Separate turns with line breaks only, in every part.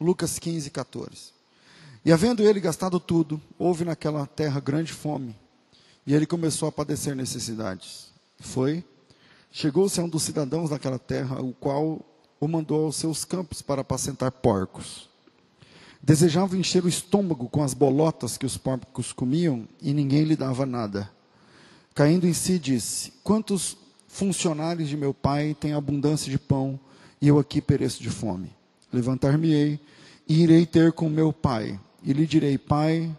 Lucas 15, 14. E havendo ele gastado tudo, houve naquela terra grande fome, e ele começou a padecer necessidades. Foi, chegou-se a um dos cidadãos daquela terra, o qual o mandou aos seus campos para apacentar porcos. Desejava encher o estômago com as bolotas que os porcos comiam, e ninguém lhe dava nada. Caindo em si, disse: Quantos funcionários de meu pai têm abundância de pão, e eu aqui pereço de fome? Levantar-me-ei e irei ter com meu pai, e lhe direi: Pai,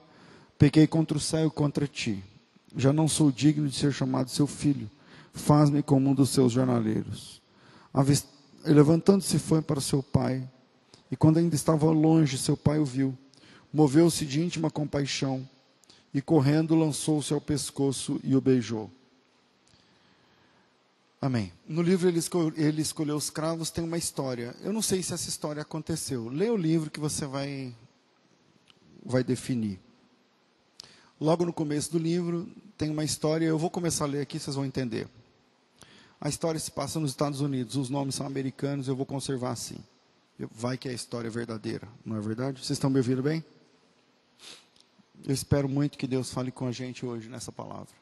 pequei contra o céu e contra ti. Já não sou digno de ser chamado seu filho. Faz-me como um dos seus jornaleiros. Levantando-se foi para seu pai. E quando ainda estava longe, seu pai o viu. Moveu-se de íntima compaixão e correndo lançou-se ao pescoço e o beijou. Amém. No livro ele, escol ele escolheu os cravos, tem uma história. Eu não sei se essa história aconteceu. Leia o livro que você vai vai definir. Logo no começo do livro tem uma história, eu vou começar a ler aqui, vocês vão entender. A história se passa nos Estados Unidos, os nomes são americanos, eu vou conservar assim. Vai que é a história verdadeira, não é verdade? Vocês estão me ouvindo bem? Eu espero muito que Deus fale com a gente hoje nessa palavra.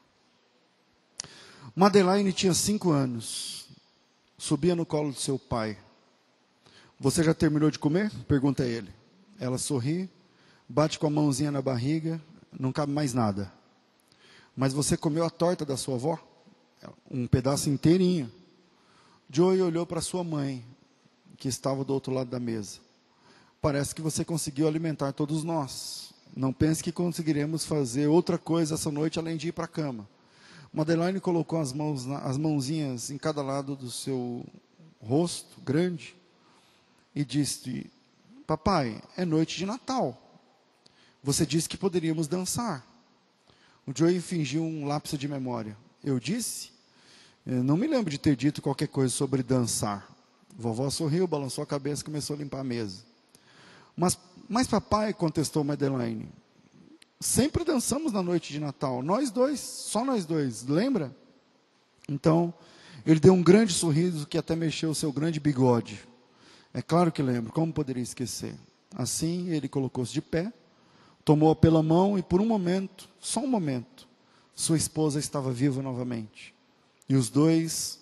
Madeline tinha cinco anos, subia no colo de seu pai. Você já terminou de comer? Pergunta ele. Ela sorri bate com a mãozinha na barriga, não cabe mais nada. Mas você comeu a torta da sua avó? Um pedaço inteirinho. Joey olhou para sua mãe, que estava do outro lado da mesa. Parece que você conseguiu alimentar todos nós. Não pense que conseguiremos fazer outra coisa essa noite além de ir para a cama. Madeline colocou as, mãos, as mãozinhas em cada lado do seu rosto grande e disse: Papai, é noite de Natal. Você disse que poderíamos dançar. O Joey fingiu um lapso de memória. Eu disse? Eu não me lembro de ter dito qualquer coisa sobre dançar. Vovó sorriu, balançou a cabeça e começou a limpar a mesa. Mas, mas papai, contestou Madeline, sempre dançamos na noite de Natal. Nós dois, só nós dois, lembra? Então, ele deu um grande sorriso que até mexeu o seu grande bigode. É claro que lembro, como poderia esquecer? Assim, ele colocou-se de pé, tomou-a pela mão e por um momento, só um momento, sua esposa estava viva novamente. E os dois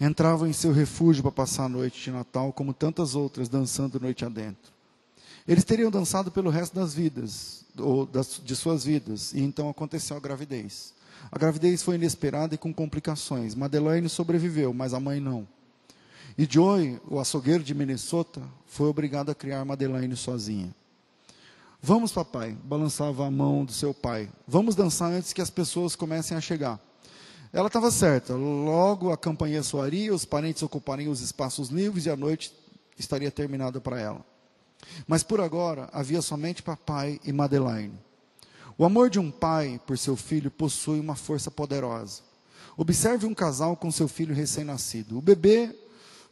entravam em seu refúgio para passar a noite de Natal, como tantas outras, dançando noite adentro. Eles teriam dançado pelo resto das vidas, ou das, de suas vidas, e então aconteceu a gravidez. A gravidez foi inesperada e com complicações. Madeleine sobreviveu, mas a mãe não. E Joy, o açougueiro de Minnesota, foi obrigado a criar Madeleine sozinha. Vamos, papai, balançava a mão do seu pai. Vamos dançar antes que as pessoas comecem a chegar. Ela estava certa. Logo a campanha soaria, os parentes ocupariam os espaços livres e a noite estaria terminada para ela. Mas por agora havia somente papai e Madeline. O amor de um pai por seu filho possui uma força poderosa. Observe um casal com seu filho recém-nascido. O bebê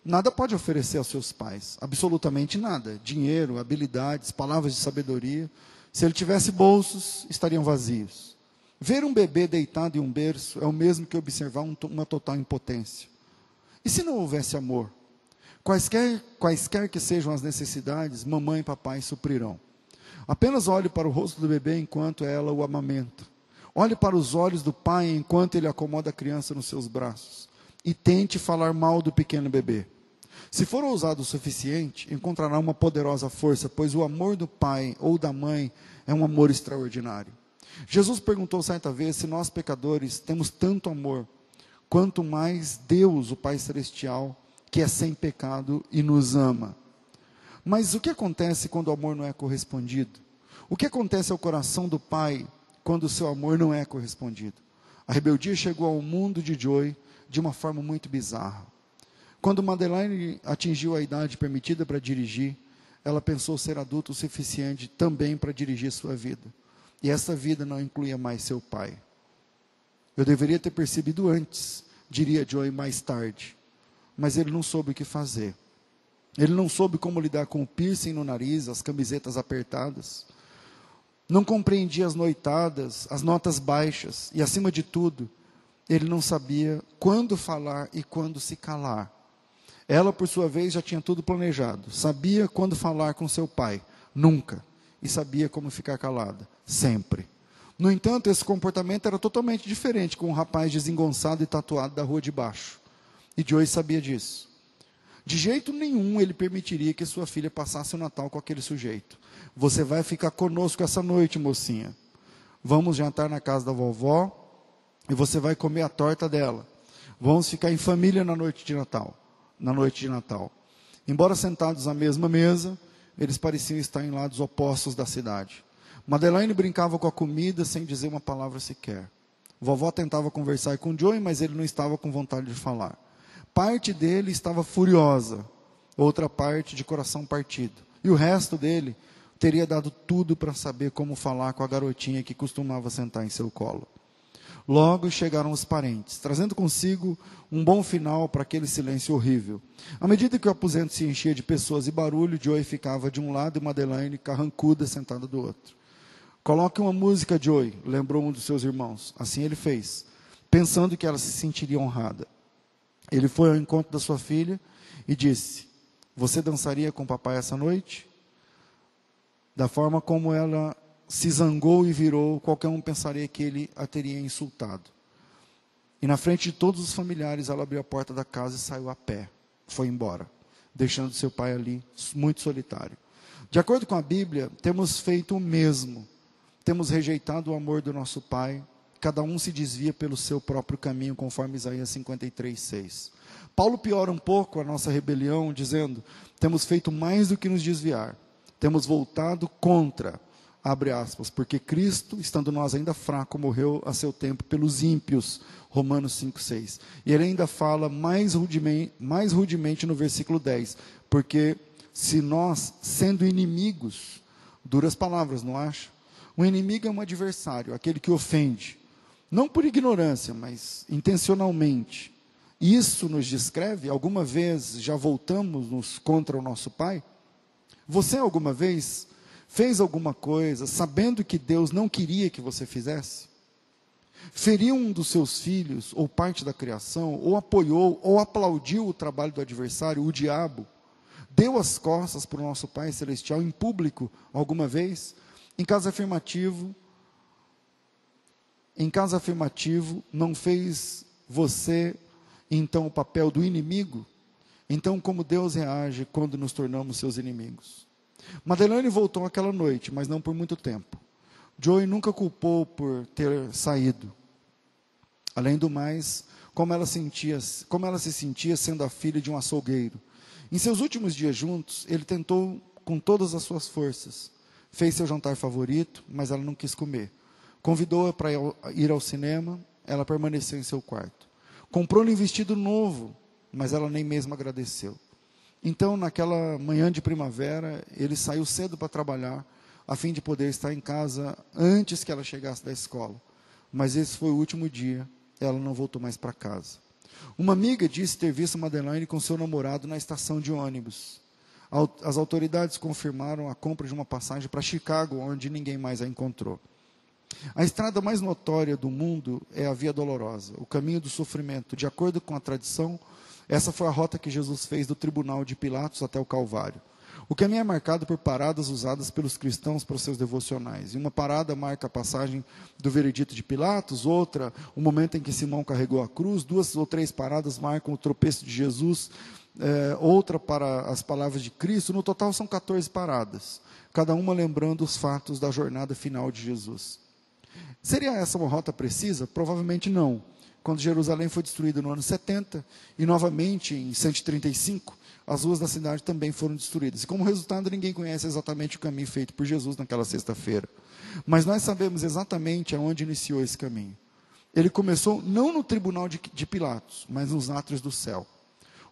nada pode oferecer aos seus pais, absolutamente nada. Dinheiro, habilidades, palavras de sabedoria. Se ele tivesse bolsos, estariam vazios. Ver um bebê deitado em um berço é o mesmo que observar um, uma total impotência. E se não houvesse amor? Quaisquer, quaisquer que sejam as necessidades, mamãe e papai suprirão. Apenas olhe para o rosto do bebê enquanto ela o amamenta. Olhe para os olhos do pai enquanto ele acomoda a criança nos seus braços e tente falar mal do pequeno bebê. Se for ousado o suficiente, encontrará uma poderosa força, pois o amor do pai ou da mãe é um amor extraordinário. Jesus perguntou certa vez se nós pecadores temos tanto amor, quanto mais Deus, o Pai Celestial, que é sem pecado e nos ama. Mas o que acontece quando o amor não é correspondido? O que acontece ao coração do Pai quando o seu amor não é correspondido? A rebeldia chegou ao mundo de Joy de uma forma muito bizarra. Quando Madeleine atingiu a idade permitida para dirigir, ela pensou ser adulta o suficiente também para dirigir sua vida. E essa vida não incluía mais seu pai. Eu deveria ter percebido antes, diria Joey mais tarde. Mas ele não soube o que fazer. Ele não soube como lidar com o piercing no nariz, as camisetas apertadas. Não compreendia as noitadas, as notas baixas e, acima de tudo, ele não sabia quando falar e quando se calar. Ela, por sua vez, já tinha tudo planejado. Sabia quando falar com seu pai, nunca. E sabia como ficar calada, sempre. No entanto, esse comportamento era totalmente diferente com um rapaz desengonçado e tatuado da rua de baixo. E Joey sabia disso. De jeito nenhum ele permitiria que sua filha passasse o Natal com aquele sujeito. Você vai ficar conosco essa noite, mocinha. Vamos jantar na casa da vovó e você vai comer a torta dela. Vamos ficar em família na noite de Natal. Na noite de Natal. Embora sentados à mesma mesa, eles pareciam estar em lados opostos da cidade. Madeleine brincava com a comida sem dizer uma palavra sequer. Vovó tentava conversar com Joey, mas ele não estava com vontade de falar. Parte dele estava furiosa, outra parte de coração partido. E o resto dele teria dado tudo para saber como falar com a garotinha que costumava sentar em seu colo. Logo chegaram os parentes, trazendo consigo um bom final para aquele silêncio horrível. À medida que o aposento se enchia de pessoas e barulho, Joey ficava de um lado e Madeleine carrancuda sentada do outro. Coloque uma música, Joey, lembrou um dos seus irmãos. Assim ele fez, pensando que ela se sentiria honrada. Ele foi ao encontro da sua filha e disse: Você dançaria com papai essa noite? Da forma como ela se zangou e virou, qualquer um pensaria que ele a teria insultado. E na frente de todos os familiares, ela abriu a porta da casa e saiu a pé. Foi embora, deixando seu pai ali, muito solitário. De acordo com a Bíblia, temos feito o mesmo temos rejeitado o amor do nosso Pai, cada um se desvia pelo seu próprio caminho, conforme Isaías 53, 6. Paulo piora um pouco a nossa rebelião, dizendo: temos feito mais do que nos desviar, temos voltado contra, abre aspas, porque Cristo, estando nós ainda fraco, morreu a seu tempo pelos ímpios, Romanos 5, 6. E ele ainda fala mais rudemente, mais rudemente no versículo 10, porque se nós, sendo inimigos, duras palavras, não acha? O inimigo é um adversário, aquele que ofende, não por ignorância, mas intencionalmente. Isso nos descreve? Alguma vez já voltamos-nos contra o nosso Pai? Você alguma vez fez alguma coisa sabendo que Deus não queria que você fizesse? Feriu um dos seus filhos, ou parte da criação, ou apoiou, ou aplaudiu o trabalho do adversário, o diabo? Deu as costas para o nosso Pai Celestial em público alguma vez? Em caso afirmativo, em caso afirmativo, não fez você então o papel do inimigo? Então, como Deus reage quando nos tornamos seus inimigos? Madeleine voltou aquela noite, mas não por muito tempo. Joey nunca culpou por ter saído. Além do mais, como ela, sentia, como ela se sentia sendo a filha de um açougueiro. Em seus últimos dias juntos, ele tentou com todas as suas forças fez seu jantar favorito, mas ela não quis comer. Convidou-a para ir ao cinema, ela permaneceu em seu quarto. Comprou-lhe um vestido novo, mas ela nem mesmo agradeceu. Então, naquela manhã de primavera, ele saiu cedo para trabalhar, a fim de poder estar em casa antes que ela chegasse da escola. Mas esse foi o último dia, ela não voltou mais para casa. Uma amiga disse ter visto Madeleine com seu namorado na estação de ônibus. As autoridades confirmaram a compra de uma passagem para Chicago, onde ninguém mais a encontrou. A estrada mais notória do mundo é a Via Dolorosa, o caminho do sofrimento. De acordo com a tradição, essa foi a rota que Jesus fez do tribunal de Pilatos até o Calvário. O caminho é marcado por paradas usadas pelos cristãos para os seus devocionais. E uma parada marca a passagem do veredito de Pilatos, outra, o momento em que Simão carregou a cruz, duas ou três paradas marcam o tropeço de Jesus é, outra para as palavras de Cristo. No total são 14 paradas, cada uma lembrando os fatos da jornada final de Jesus. Seria essa uma rota precisa? Provavelmente não. Quando Jerusalém foi destruída no ano 70 e novamente em 135, as ruas da cidade também foram destruídas. E como resultado, ninguém conhece exatamente o caminho feito por Jesus naquela sexta-feira. Mas nós sabemos exatamente aonde iniciou esse caminho. Ele começou não no tribunal de, de Pilatos, mas nos átrios do céu.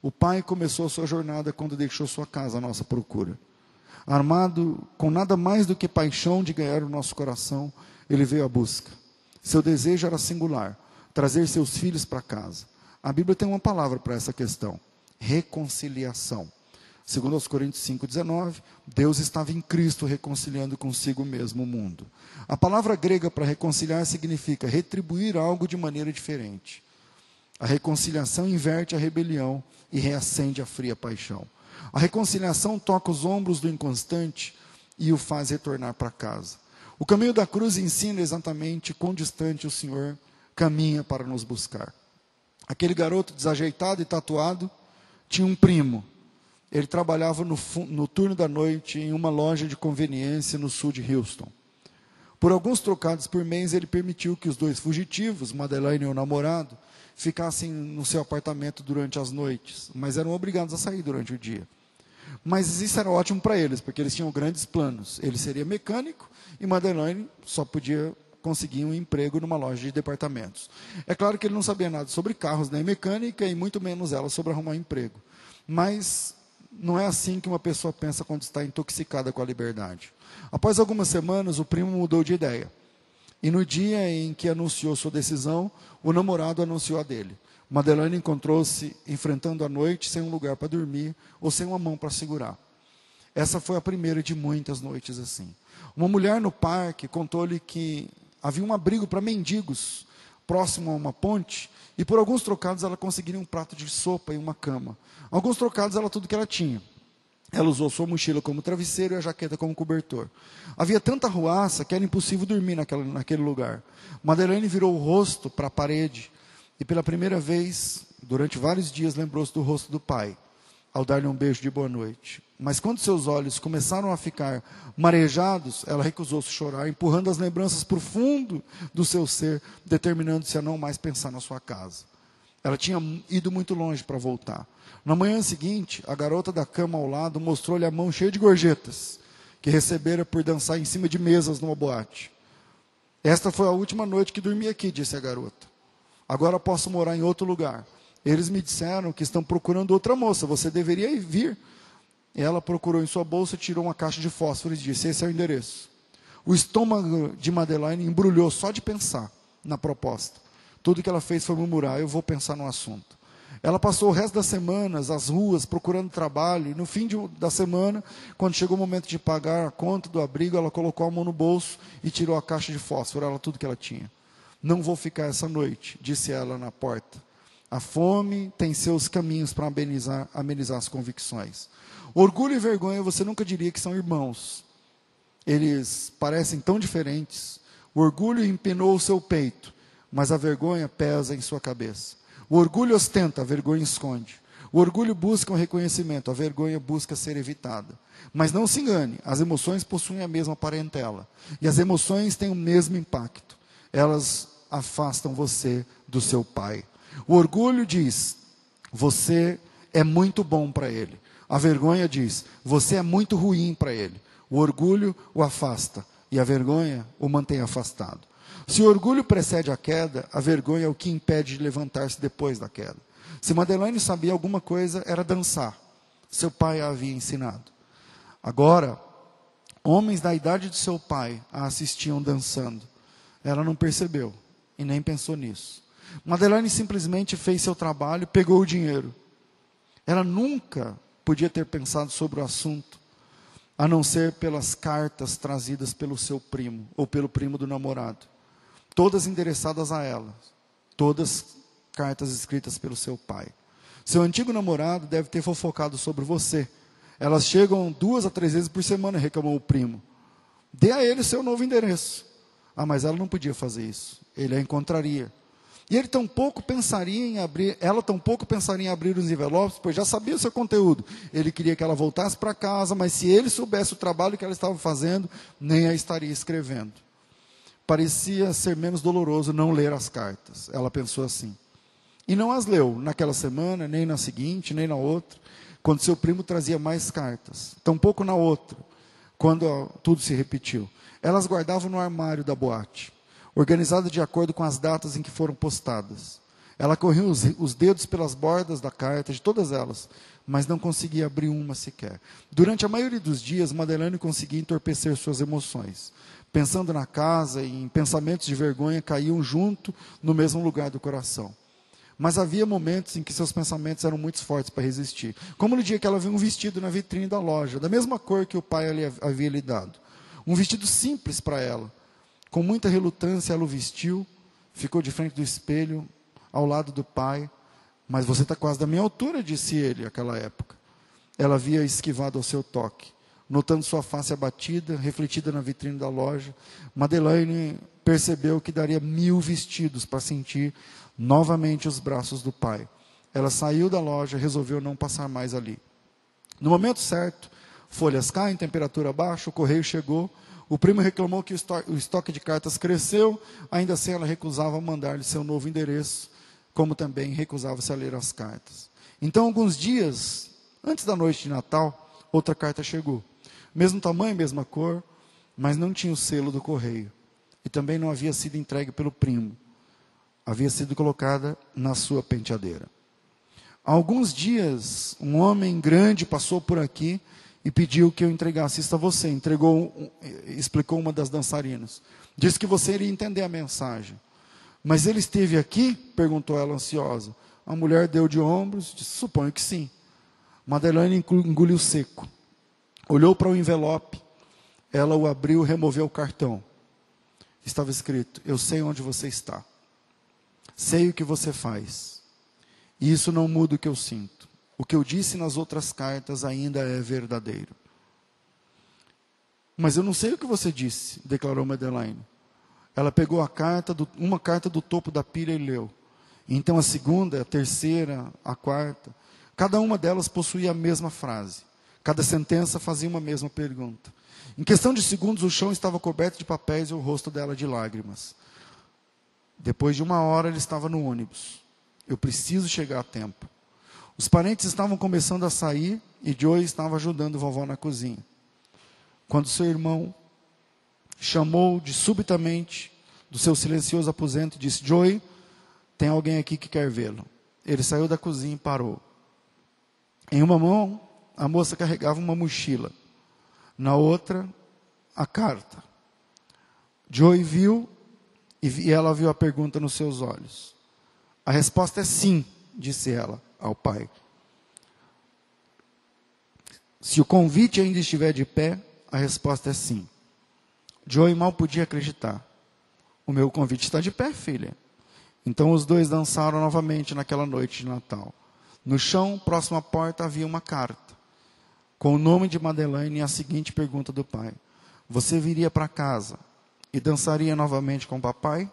O pai começou a sua jornada quando deixou sua casa à nossa procura. Armado com nada mais do que paixão de ganhar o nosso coração, ele veio à busca. Seu desejo era singular: trazer seus filhos para casa. A Bíblia tem uma palavra para essa questão: reconciliação. Segundo aos Coríntios 5:19, Deus estava em Cristo reconciliando consigo mesmo o mundo. A palavra grega para reconciliar significa retribuir algo de maneira diferente. A reconciliação inverte a rebelião e reacende a fria paixão. A reconciliação toca os ombros do inconstante e o faz retornar para casa. O caminho da cruz ensina exatamente quão distante o Senhor caminha para nos buscar. Aquele garoto desajeitado e tatuado tinha um primo. Ele trabalhava no, no turno da noite em uma loja de conveniência no sul de Houston. Por alguns trocados por mês, ele permitiu que os dois fugitivos, Madeleine e o namorado, ficassem no seu apartamento durante as noites, mas eram obrigados a sair durante o dia. Mas isso era ótimo para eles, porque eles tinham grandes planos. Ele seria mecânico e Madeleine só podia conseguir um emprego numa loja de departamentos. É claro que ele não sabia nada sobre carros nem mecânica e muito menos ela sobre arrumar um emprego. Mas não é assim que uma pessoa pensa quando está intoxicada com a liberdade. Após algumas semanas, o primo mudou de ideia. E no dia em que anunciou sua decisão, o namorado anunciou a dele. Madeleine encontrou-se enfrentando a noite sem um lugar para dormir ou sem uma mão para segurar. Essa foi a primeira de muitas noites assim. Uma mulher no parque contou-lhe que havia um abrigo para mendigos próximo a uma ponte e por alguns trocados ela conseguiria um prato de sopa e uma cama. Alguns trocados era tudo que ela tinha. Ela usou sua mochila como travesseiro e a jaqueta como cobertor. Havia tanta ruaça que era impossível dormir naquela, naquele lugar. Madeleine virou o rosto para a parede e, pela primeira vez, durante vários dias, lembrou-se do rosto do pai, ao dar-lhe um beijo de boa noite. Mas quando seus olhos começaram a ficar marejados, ela recusou-se chorar, empurrando as lembranças para o fundo do seu ser, determinando-se a não mais pensar na sua casa. Ela tinha ido muito longe para voltar. Na manhã seguinte, a garota da cama ao lado mostrou-lhe a mão cheia de gorjetas, que recebera por dançar em cima de mesas numa boate. Esta foi a última noite que dormi aqui, disse a garota. Agora posso morar em outro lugar. Eles me disseram que estão procurando outra moça, você deveria vir. Ela procurou em sua bolsa, tirou uma caixa de fósforo e disse: Esse é o endereço. O estômago de Madeleine embrulhou só de pensar na proposta. Tudo que ela fez foi murmurar: Eu vou pensar no assunto. Ela passou o resto das semanas às ruas procurando trabalho. E no fim de, da semana, quando chegou o momento de pagar a conta do abrigo, ela colocou a mão no bolso e tirou a caixa de fósforo, era tudo que ela tinha. Não vou ficar essa noite, disse ela na porta. A fome tem seus caminhos para amenizar, amenizar as convicções. Orgulho e vergonha você nunca diria que são irmãos. Eles parecem tão diferentes. O orgulho empinou o seu peito, mas a vergonha pesa em sua cabeça. O orgulho ostenta, a vergonha esconde. O orgulho busca um reconhecimento, a vergonha busca ser evitada. Mas não se engane, as emoções possuem a mesma parentela. E as emoções têm o mesmo impacto. Elas afastam você do seu pai. O orgulho diz: você é muito bom para ele. A vergonha diz: você é muito ruim para ele. O orgulho o afasta e a vergonha o mantém afastado. Se o orgulho precede a queda, a vergonha é o que impede de levantar-se depois da queda. Se Madeleine sabia alguma coisa, era dançar. Seu pai a havia ensinado. Agora, homens da idade de seu pai a assistiam dançando. Ela não percebeu e nem pensou nisso. Madeleine simplesmente fez seu trabalho, pegou o dinheiro. Ela nunca podia ter pensado sobre o assunto, a não ser pelas cartas trazidas pelo seu primo ou pelo primo do namorado todas endereçadas a ela, todas cartas escritas pelo seu pai. Seu antigo namorado deve ter fofocado sobre você. Elas chegam duas a três vezes por semana, reclamou o primo. Dê a ele seu novo endereço. Ah, mas ela não podia fazer isso. Ele a encontraria. E ele tampouco pensaria em abrir, ela tampouco pensaria em abrir os envelopes, pois já sabia o seu conteúdo. Ele queria que ela voltasse para casa, mas se ele soubesse o trabalho que ela estava fazendo, nem a estaria escrevendo parecia ser menos doloroso não ler as cartas. Ela pensou assim. E não as leu naquela semana, nem na seguinte, nem na outra, quando seu primo trazia mais cartas. Tampouco na outra, quando tudo se repetiu. Elas guardavam no armário da boate, organizada de acordo com as datas em que foram postadas. Ela corria os, os dedos pelas bordas da carta, de todas elas, mas não conseguia abrir uma sequer. Durante a maioria dos dias, Madeleine conseguia entorpecer suas emoções pensando na casa e em pensamentos de vergonha caíam junto no mesmo lugar do coração. Mas havia momentos em que seus pensamentos eram muito fortes para resistir. Como no dia que ela viu um vestido na vitrine da loja, da mesma cor que o pai havia lhe dado. Um vestido simples para ela. Com muita relutância, ela o vestiu, ficou de frente do espelho, ao lado do pai. Mas você está quase da minha altura, disse ele, naquela época. Ela havia esquivado ao seu toque. Notando sua face abatida, refletida na vitrine da loja, Madeleine percebeu que daria mil vestidos para sentir novamente os braços do pai. Ela saiu da loja, resolveu não passar mais ali. No momento certo, folhas caem, temperatura baixa, o correio chegou. O primo reclamou que o estoque de cartas cresceu, ainda assim ela recusava mandar-lhe seu novo endereço, como também recusava-se a ler as cartas. Então, alguns dias antes da noite de Natal, outra carta chegou. Mesmo tamanho, mesma cor, mas não tinha o selo do correio. E também não havia sido entregue pelo primo. Havia sido colocada na sua penteadeira. Há alguns dias, um homem grande passou por aqui e pediu que eu entregasse isso a você. Entregou, explicou uma das dançarinas. Disse que você iria entender a mensagem. Mas ele esteve aqui? perguntou ela ansiosa. A mulher deu de ombros, disse: suponho que sim. Madeleine engoliu seco. Olhou para o envelope. Ela o abriu, removeu o cartão. Estava escrito: Eu sei onde você está. Sei o que você faz. E isso não muda o que eu sinto. O que eu disse nas outras cartas ainda é verdadeiro. Mas eu não sei o que você disse, declarou Madeleine. Ela pegou a carta, do, uma carta do topo da pilha e leu. Então a segunda, a terceira, a quarta, cada uma delas possuía a mesma frase. Cada sentença fazia uma mesma pergunta. Em questão de segundos, o chão estava coberto de papéis e o rosto dela de lágrimas. Depois de uma hora, ele estava no ônibus. Eu preciso chegar a tempo. Os parentes estavam começando a sair e Joey estava ajudando vovó na cozinha. Quando seu irmão chamou de subitamente do seu silencioso aposento e disse: Joey, tem alguém aqui que quer vê-lo. Ele saiu da cozinha e parou. Em uma mão, a moça carregava uma mochila. Na outra, a carta. Joey viu e ela viu a pergunta nos seus olhos. A resposta é sim, disse ela ao pai. Se o convite ainda estiver de pé, a resposta é sim. Joey mal podia acreditar. O meu convite está de pé, filha. Então os dois dançaram novamente naquela noite de Natal. No chão, próximo à porta, havia uma carta, com o nome de Madeleine e a seguinte pergunta do pai: Você viria para casa e dançaria novamente com o papai?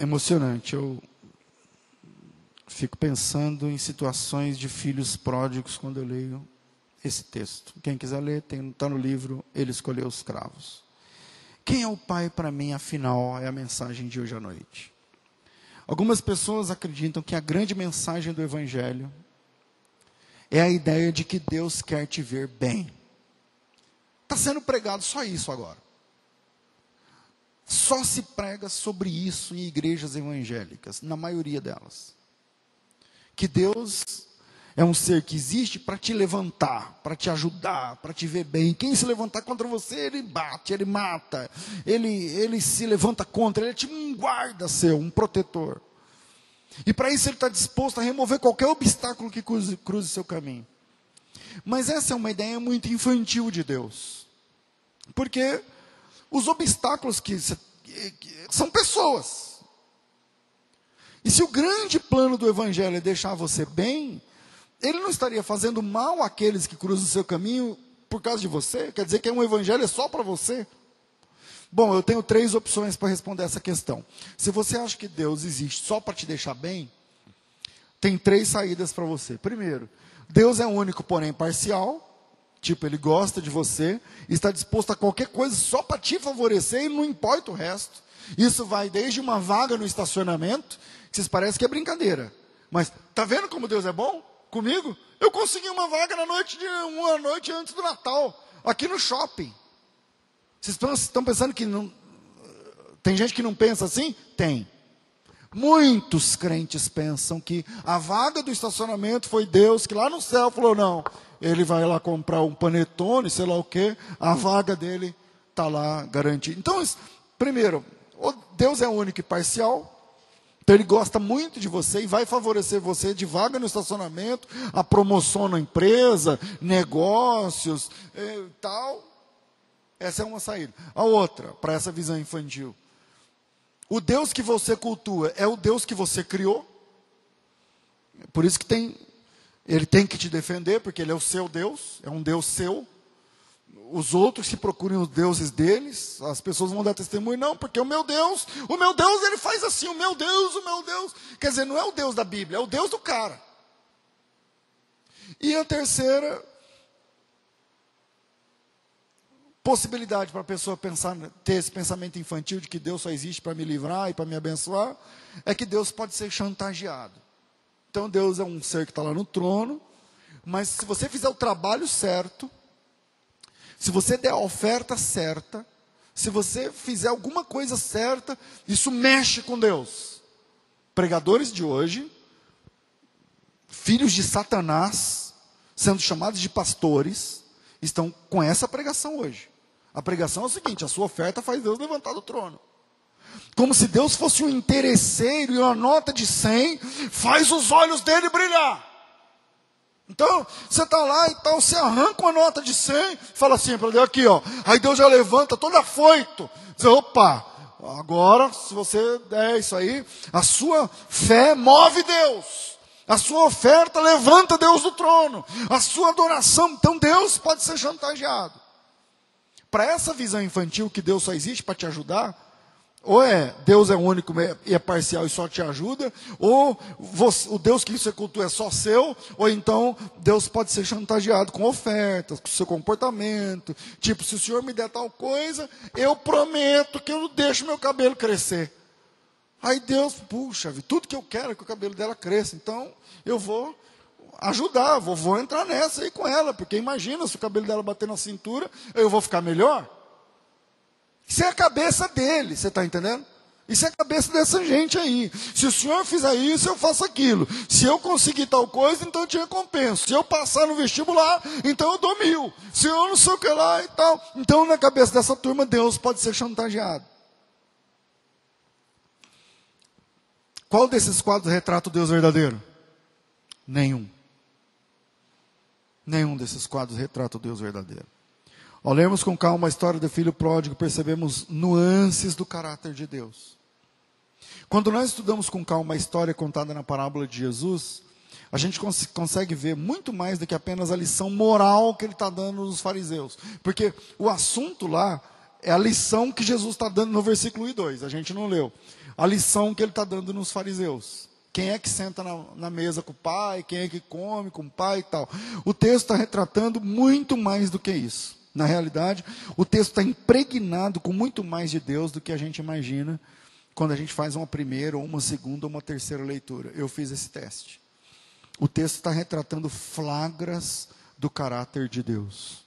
emocionante. Eu fico pensando em situações de filhos pródigos quando eu leio esse texto. Quem quiser ler, está no livro Ele Escolheu os Cravos. Quem é o Pai para mim, afinal, é a mensagem de hoje à noite. Algumas pessoas acreditam que a grande mensagem do Evangelho é a ideia de que Deus quer te ver bem. Está sendo pregado só isso agora. Só se prega sobre isso em igrejas evangélicas, na maioria delas. Que Deus é um ser que existe para te levantar, para te ajudar, para te ver bem. Quem se levantar contra você, ele bate, ele mata, ele, ele se levanta contra, ele é tipo um guarda seu, um protetor. E para isso ele está disposto a remover qualquer obstáculo que cruze, cruze seu caminho. Mas essa é uma ideia muito infantil de Deus. Porque os obstáculos que, que são pessoas. E se o grande plano do Evangelho é deixar você bem, ele não estaria fazendo mal àqueles que cruzam o seu caminho por causa de você? Quer dizer que um Evangelho é só para você? Bom, eu tenho três opções para responder essa questão. Se você acha que Deus existe só para te deixar bem, tem três saídas para você. Primeiro, Deus é único, porém parcial. Tipo, ele gosta de você, está disposto a qualquer coisa só para te favorecer e não importa o resto. Isso vai desde uma vaga no estacionamento, vocês parecem que é brincadeira. Mas tá vendo como Deus é bom comigo? Eu consegui uma vaga na noite de uma noite antes do Natal, aqui no shopping. Vocês estão pensando que não tem gente que não pensa assim? Tem. Muitos crentes pensam que a vaga do estacionamento foi Deus que lá no céu falou: não, ele vai lá comprar um panetone, sei lá o quê, a vaga dele está lá garantida. Então, primeiro, Deus é único e parcial, então ele gosta muito de você e vai favorecer você de vaga no estacionamento, a promoção na empresa, negócios e eh, tal. Essa é uma saída. A outra, para essa visão infantil. O Deus que você cultua é o Deus que você criou. Por isso que tem, ele tem que te defender, porque ele é o seu Deus, é um Deus seu. Os outros que procurem os deuses deles, as pessoas vão dar testemunho, não, porque o meu Deus, o meu Deus, ele faz assim, o meu Deus, o meu Deus. Quer dizer, não é o Deus da Bíblia, é o Deus do cara. E a terceira possibilidade para a pessoa pensar, ter esse pensamento infantil de que Deus só existe para me livrar e para me abençoar, é que Deus pode ser chantageado. Então Deus é um ser que está lá no trono, mas se você fizer o trabalho certo, se você der a oferta certa, se você fizer alguma coisa certa, isso mexe com Deus. Pregadores de hoje, filhos de Satanás, sendo chamados de pastores, estão com essa pregação hoje. A pregação é o seguinte: a sua oferta faz Deus levantar do trono. Como se Deus fosse um interesseiro e uma nota de 100 faz os olhos dele brilhar. Então, você está lá e tal, você arranca uma nota de 100, fala assim para Deus aqui, ó. Aí Deus já levanta todo afoito. Diz, opa, agora, se você der isso aí, a sua fé move Deus. A sua oferta levanta Deus do trono. A sua adoração, então Deus pode ser chantageado. Para essa visão infantil que Deus só existe para te ajudar, ou é Deus é único e é parcial e só te ajuda, ou você, o Deus que você cultua é só seu, ou então Deus pode ser chantageado com ofertas, com seu comportamento. Tipo, se o Senhor me der tal coisa, eu prometo que eu deixo meu cabelo crescer. Aí Deus, puxa, tudo que eu quero é que o cabelo dela cresça, então eu vou ajudar, vou, vou entrar nessa aí com ela, porque imagina se o cabelo dela bater na cintura, eu vou ficar melhor. Isso é a cabeça dele, você está entendendo? Isso é a cabeça dessa gente aí. Se o senhor fizer isso, eu faço aquilo. Se eu conseguir tal coisa, então eu te recompenso. Se eu passar no vestibular, então eu dou mil. Se eu não sei o que lá e tal. Então, na cabeça dessa turma, Deus pode ser chantageado. Qual desses quadros retrata o Deus verdadeiro? Nenhum. Nenhum desses quadros retrata o Deus verdadeiro. Ao lermos com calma a história do filho pródigo, percebemos nuances do caráter de Deus. Quando nós estudamos com calma a história contada na parábola de Jesus, a gente cons consegue ver muito mais do que apenas a lição moral que ele está dando nos fariseus. Porque o assunto lá é a lição que Jesus está dando no versículo 1 e 2. A gente não leu. A lição que ele está dando nos fariseus. Quem é que senta na, na, mesa com o pai, quem é que come com o pai e tal. O texto está retratando muito mais do que isso. Na realidade, o texto está impregnado com muito mais de Deus do que a gente imagina quando a gente faz uma primeira, ou uma segunda, ou uma terceira leitura. Eu fiz esse teste. O texto está retratando flagras do caráter de Deus.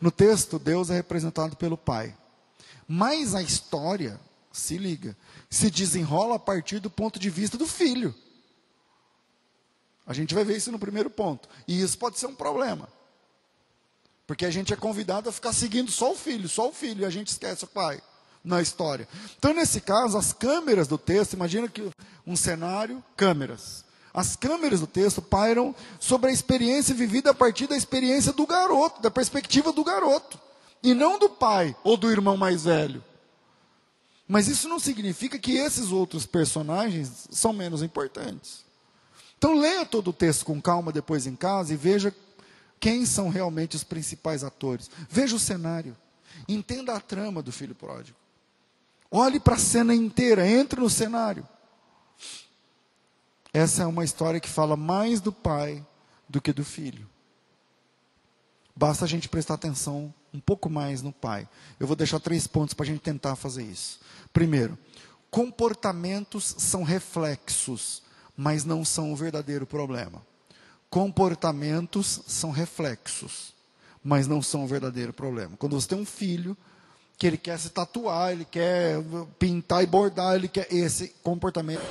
No texto, Deus é representado pelo Pai. Mas a história, se liga, se desenrola a partir do ponto de vista do filho. A gente vai ver isso no primeiro ponto. E isso pode ser um problema. Porque a gente é convidado a ficar seguindo só o filho, só o filho, e a gente esquece o pai na história. Então, nesse caso, as câmeras do texto, imagina que um cenário, câmeras. As câmeras do texto pairam sobre a experiência vivida a partir da experiência do garoto, da perspectiva do garoto, e não do pai ou do irmão mais velho. Mas isso não significa que esses outros personagens são menos importantes. Então leia todo o texto com calma depois em casa e veja quem são realmente os principais atores. Veja o cenário. Entenda a trama do filho pródigo. Olhe para a cena inteira, entre no cenário. Essa é uma história que fala mais do pai do que do filho. Basta a gente prestar atenção um pouco mais no pai. Eu vou deixar três pontos para a gente tentar fazer isso. Primeiro, comportamentos são reflexos, mas não são o verdadeiro problema. Comportamentos são reflexos, mas não são o verdadeiro problema. Quando você tem um filho que ele quer se tatuar, ele quer pintar e bordar, ele quer esse comportamento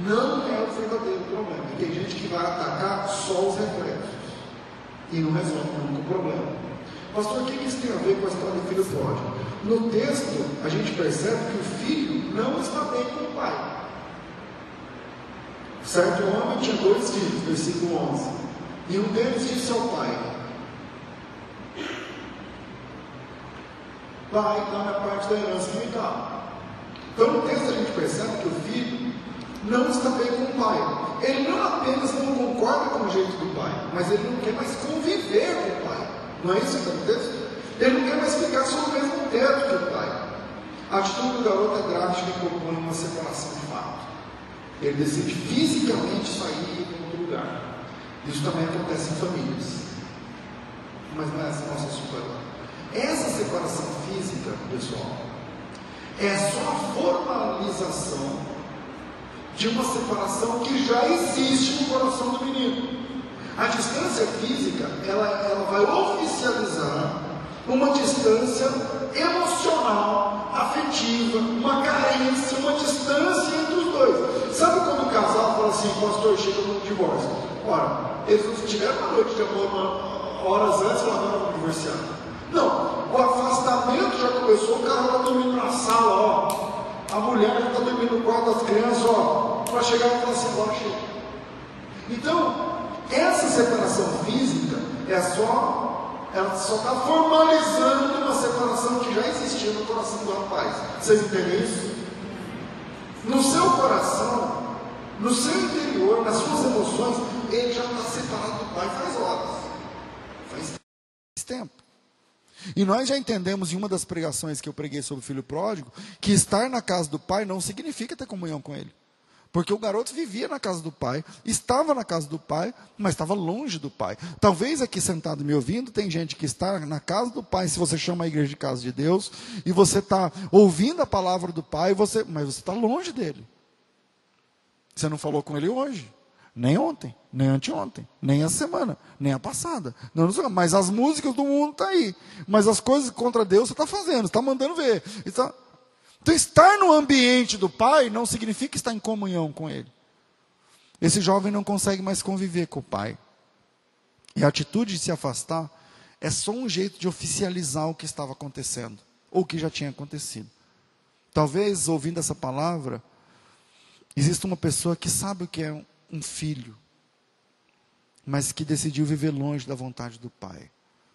não é o verdadeiro problema. Tem gente que vai atacar só os reflexos e não resolve nunca o problema. Pastor, o que isso tem a ver com a história do filho pródigo? No texto, a gente percebe que o filho não está bem com o pai. Certo homem tinha dois filhos, versículo 11. E um deles disse ao pai: Pai, dá-me a parte da herança que me dá. Então no texto a gente percebe que o filho não está bem com o pai. Ele não apenas não concorda com o jeito do pai, mas ele não quer mais conviver com o pai. Não é isso que está no texto? Ele não quer mais ficar sob o mesmo teto que o pai. A atitude do garoto é drástica e propõe uma separação de fato. Ele decide fisicamente sair e ir para outro lugar. Isso também acontece em famílias. Mas não é essa a nossa assunto. Essa separação física, pessoal, é só a formalização de uma separação que já existe no coração do menino. A distância física, ela, ela vai oficializar uma distância emocional, afetiva, uma carência, uma distância entre os dois. Sabe quando o casal fala assim, pastor, chega no divórcio? Ora, eles não tiveram uma noite de amor horas antes e agora vão divorciar. Não, o afastamento já começou, o cara está dormindo na sala, ó. A mulher está dormindo no quarto das crianças, ó. Para chegar e falar assim, agora chega. Então, essa separação física é só ela só está formalizando uma separação que já existia no coração do rapaz. Vocês entendem isso? No seu coração, no seu interior, nas suas emoções, ele já está separado do pai faz horas. Faz tempo. E nós já entendemos em uma das pregações que eu preguei sobre o filho pródigo, que estar na casa do pai não significa ter comunhão com ele. Porque o garoto vivia na casa do pai, estava na casa do pai, mas estava longe do pai. Talvez aqui sentado me ouvindo, tem gente que está na casa do pai, se você chama a igreja de casa de Deus, e você está ouvindo a palavra do pai, você, mas você está longe dele. Você não falou com ele hoje, nem ontem, nem anteontem, nem a semana, nem a passada. Não, não mas as músicas do mundo estão tá aí. Mas as coisas contra Deus você está fazendo, está mandando ver. Está, então, estar no ambiente do pai não significa estar em comunhão com ele. Esse jovem não consegue mais conviver com o pai. E a atitude de se afastar é só um jeito de oficializar o que estava acontecendo, ou o que já tinha acontecido. Talvez, ouvindo essa palavra, exista uma pessoa que sabe o que é um filho, mas que decidiu viver longe da vontade do pai.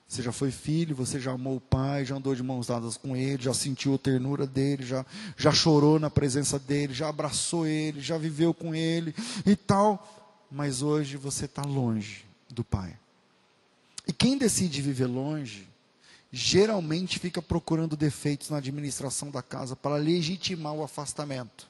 Você já foi filho, você já amou o pai, já andou de mãos dadas com ele, já sentiu a ternura dele, já, já chorou na presença dele, já abraçou ele, já viveu com ele e tal. Mas hoje você está longe do pai. E quem decide viver longe, geralmente fica procurando defeitos na administração da casa para legitimar o afastamento.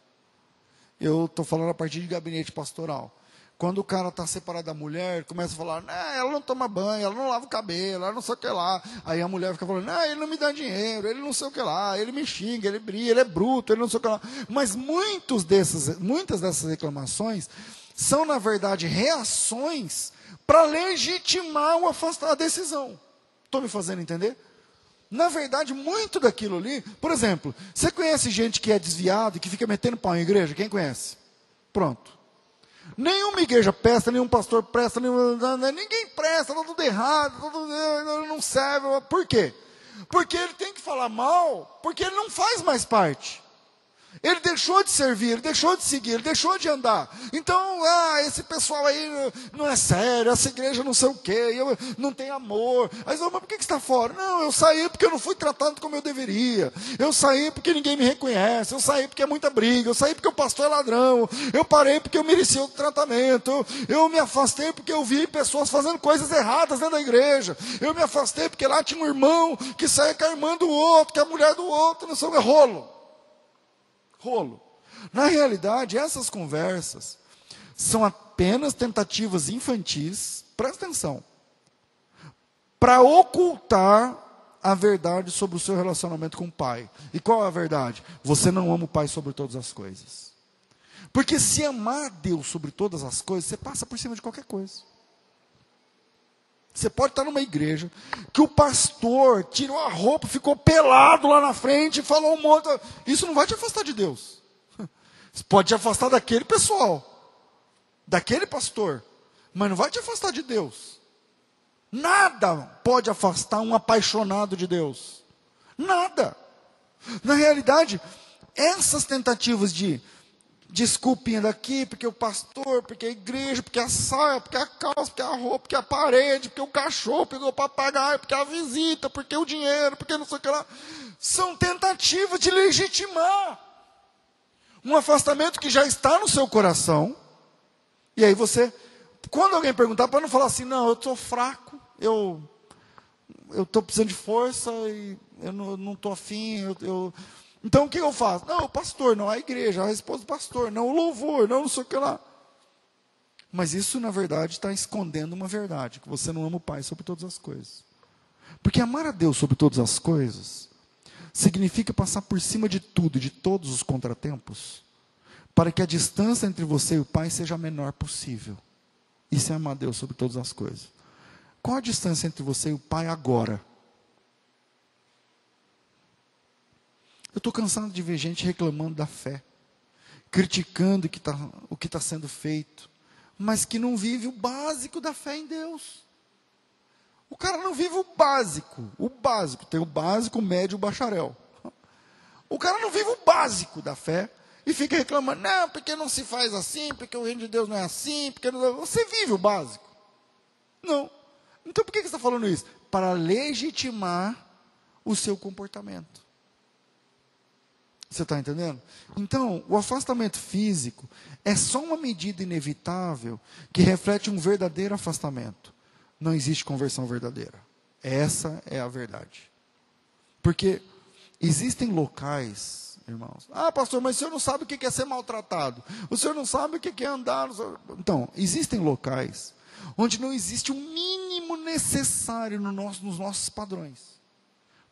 Eu estou falando a partir de gabinete pastoral. Quando o cara está separado da mulher, começa a falar, né, ela não toma banho, ela não lava o cabelo, ela não sei o que lá. Aí a mulher fica falando, não, ele não me dá dinheiro, ele não sei o que lá, ele me xinga, ele briga, ele é bruto, ele não sei o que lá. Mas muitos desses, muitas dessas reclamações são, na verdade, reações para legitimar o afastar a decisão. Estou me fazendo entender? Na verdade, muito daquilo ali, por exemplo, você conhece gente que é desviado e que fica metendo pau em igreja? Quem conhece? Pronto. Nenhuma igreja presta, nenhum pastor presta, nenhum, ninguém presta, está tudo errado, tudo, não serve. Por quê? Porque ele tem que falar mal, porque ele não faz mais parte. Ele deixou de servir, ele deixou de seguir, ele deixou de andar. Então, ah, esse pessoal aí não é sério, essa igreja não sei o quê, não tem amor. Aí mas por que, que está fora? Não, eu saí porque eu não fui tratado como eu deveria. Eu saí porque ninguém me reconhece. Eu saí porque é muita briga. Eu saí porque o pastor é ladrão. Eu parei porque eu merecia outro tratamento. Eu, eu me afastei porque eu vi pessoas fazendo coisas erradas dentro da igreja. Eu me afastei porque lá tinha um irmão que saía com a irmã do outro, que é a mulher do outro, não sei o que, rolo rolo. Na realidade, essas conversas são apenas tentativas infantis, presta atenção, para ocultar a verdade sobre o seu relacionamento com o pai. E qual é a verdade? Você não ama o pai sobre todas as coisas. Porque se amar Deus sobre todas as coisas, você passa por cima de qualquer coisa. Você pode estar numa igreja que o pastor tirou a roupa, ficou pelado lá na frente e falou um monte. Isso não vai te afastar de Deus. Você pode te afastar daquele pessoal, daquele pastor, mas não vai te afastar de Deus. Nada pode afastar um apaixonado de Deus. Nada. Na realidade, essas tentativas de desculpinha daqui, porque o pastor, porque a igreja, porque a saia, porque a calça, porque a roupa, porque a parede, porque o cachorro, porque o papagaio, porque a visita, porque o dinheiro, porque não sei o que lá. São tentativas de legitimar Um afastamento que já está no seu coração. E aí você, quando alguém perguntar, para não falar assim, não, eu estou fraco, eu eu estou precisando de força e eu não estou afim. Eu, eu... Então o que eu faço? Não, o pastor, não a igreja, a resposta do pastor, não o louvor, não não sei o que lá. Mas isso, na verdade, está escondendo uma verdade: que você não ama o Pai sobre todas as coisas. Porque amar a Deus sobre todas as coisas significa passar por cima de tudo, de todos os contratempos, para que a distância entre você e o Pai seja a menor possível. Isso é amar a Deus sobre todas as coisas. Qual a distância entre você e o Pai agora? Eu estou cansado de ver gente reclamando da fé, criticando o que está tá sendo feito, mas que não vive o básico da fé em Deus. O cara não vive o básico, o básico, tem o básico, o médio, o bacharel. O cara não vive o básico da fé e fica reclamando, não, porque não se faz assim, porque o reino de Deus não é assim, porque não... você vive o básico. Não. Então por que você está falando isso? Para legitimar o seu comportamento. Você está entendendo? Então, o afastamento físico é só uma medida inevitável que reflete um verdadeiro afastamento. Não existe conversão verdadeira. Essa é a verdade. Porque existem locais, irmãos. Ah, pastor, mas o senhor não sabe o que é ser maltratado. O senhor não sabe o que é andar. Então, existem locais onde não existe o mínimo necessário no nosso, nos nossos padrões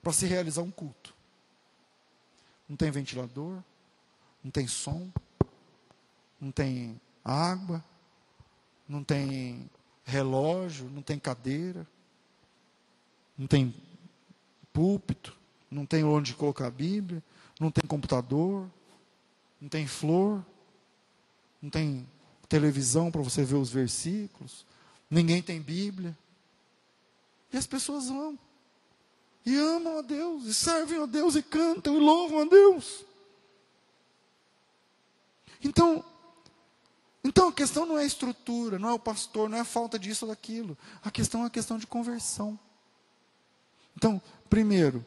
para se realizar um culto. Não tem ventilador, não tem som, não tem água, não tem relógio, não tem cadeira, não tem púlpito, não tem onde colocar a Bíblia, não tem computador, não tem flor, não tem televisão para você ver os versículos, ninguém tem Bíblia. E as pessoas vão. E amam a Deus, e servem a Deus, e cantam, e louvam a Deus. Então, então a questão não é a estrutura, não é o pastor, não é a falta disso ou daquilo. A questão é a questão de conversão. Então, primeiro,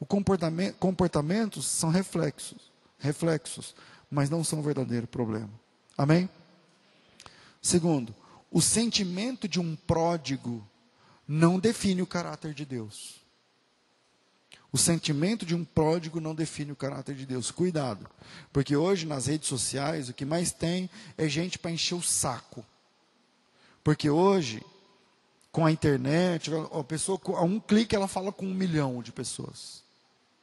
o comportamento, comportamentos são reflexos, reflexos, mas não são o verdadeiro problema. Amém? Segundo, o sentimento de um pródigo não define o caráter de Deus. O sentimento de um pródigo não define o caráter de Deus. Cuidado, porque hoje nas redes sociais o que mais tem é gente para encher o saco. Porque hoje, com a internet, a pessoa, a um clique ela fala com um milhão de pessoas.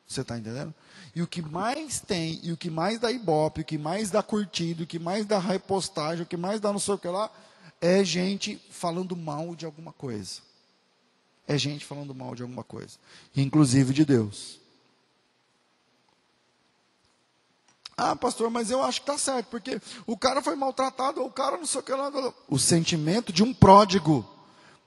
Você está entendendo? E o que mais tem, e o que mais dá ibope, o que mais dá curtido, o que mais dá repostagem, o que mais dá não sei o que lá, é gente falando mal de alguma coisa. É gente falando mal de alguma coisa, inclusive de Deus. Ah, pastor, mas eu acho que está certo, porque o cara foi maltratado, ou o cara não sei o que lá. O sentimento de um pródigo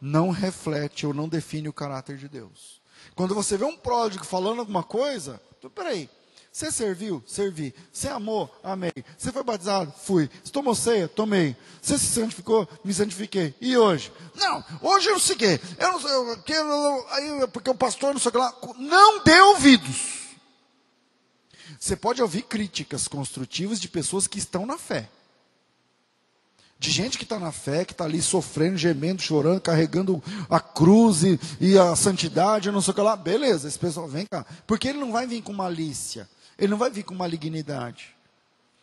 não reflete ou não define o caráter de Deus. Quando você vê um pródigo falando alguma coisa, peraí, você serviu? Servi. Você amou? Amei. Você foi batizado? Fui. Você tomou ceia? Tomei. Você se santificou? Me santifiquei. E hoje? Não, hoje eu sei que. Eu não sei, porque o pastor não sei o que lá. Não dê ouvidos. Você pode ouvir críticas construtivas de pessoas que estão na fé. De gente que está na fé, que está ali sofrendo, gemendo, chorando, carregando a cruz e, e a santidade, não sei o que lá. Beleza, esse pessoal vem cá. Porque ele não vai vir com malícia. Ele não vai vir com malignidade.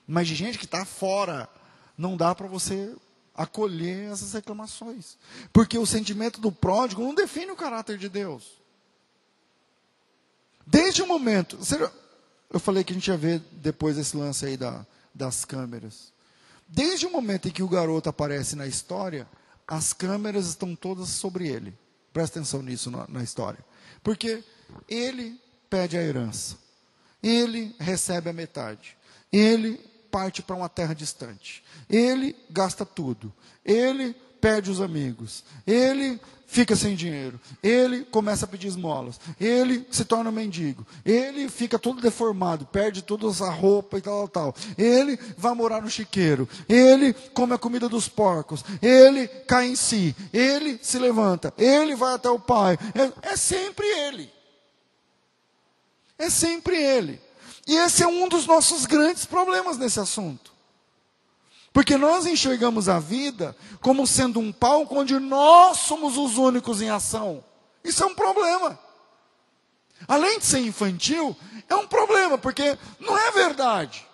Mas de gente que está fora, não dá para você acolher essas reclamações. Porque o sentimento do pródigo não define o caráter de Deus. Desde o momento. Eu falei que a gente ia ver depois esse lance aí da, das câmeras. Desde o momento em que o garoto aparece na história, as câmeras estão todas sobre ele. Presta atenção nisso na, na história. Porque ele pede a herança. Ele recebe a metade. Ele parte para uma terra distante. Ele gasta tudo. Ele perde os amigos. Ele fica sem dinheiro. Ele começa a pedir esmolas. Ele se torna mendigo. Ele fica todo deformado, perde toda a roupa e tal, tal, tal. Ele vai morar no chiqueiro. Ele come a comida dos porcos. Ele cai em si. Ele se levanta. Ele vai até o pai. É, é sempre ele. É sempre ele. E esse é um dos nossos grandes problemas nesse assunto. Porque nós enxergamos a vida como sendo um palco onde nós somos os únicos em ação. Isso é um problema. Além de ser infantil, é um problema, porque não é verdade.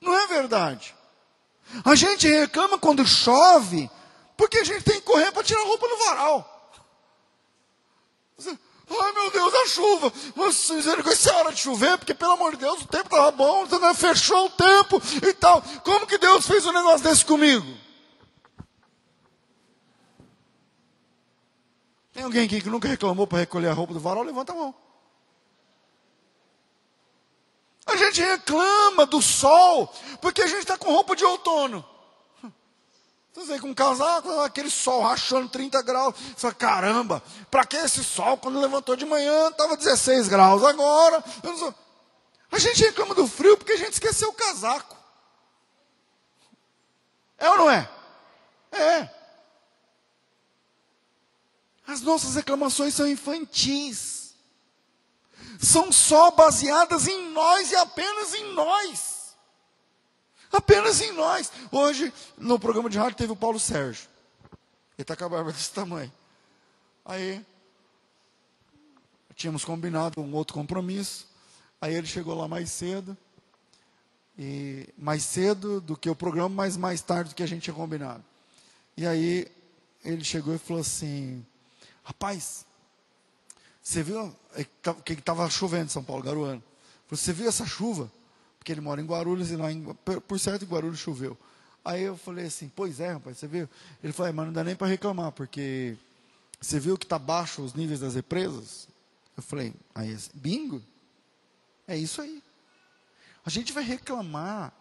Não é verdade. A gente reclama quando chove, porque a gente tem que correr para tirar a roupa do varal. Ai meu Deus, a chuva. Com é hora de chover, porque pelo amor de Deus, o tempo estava bom, então, fechou o tempo e tal. Como que Deus fez um negócio desse comigo? Tem alguém aqui que nunca reclamou para recolher a roupa do varal? Levanta a mão. A gente reclama do sol, porque a gente está com roupa de outono. Você com um casaco, aquele sol rachando 30 graus. Você fala, caramba, para que esse sol? Quando levantou de manhã, estava 16 graus. Agora, a gente reclama do frio porque a gente esqueceu o casaco. É ou não é? É. As nossas reclamações são infantis. São só baseadas em nós e apenas em nós. Apenas em nós. Hoje, no programa de rádio, teve o Paulo Sérgio. Ele está com a barba desse tamanho. Aí, tínhamos combinado um outro compromisso. Aí ele chegou lá mais cedo. E mais cedo do que o programa, mas mais tarde do que a gente tinha combinado. E aí ele chegou e falou assim: Rapaz, você viu que estava chovendo em São Paulo, garoando? Você viu essa chuva? Porque ele mora em Guarulhos e lá, em, por certo, em Guarulhos choveu. Aí eu falei assim, pois é, rapaz, você viu? Ele falou, é, mas não dá nem para reclamar, porque você viu que está baixo os níveis das represas? Eu falei, aí, bingo? É isso aí. A gente vai reclamar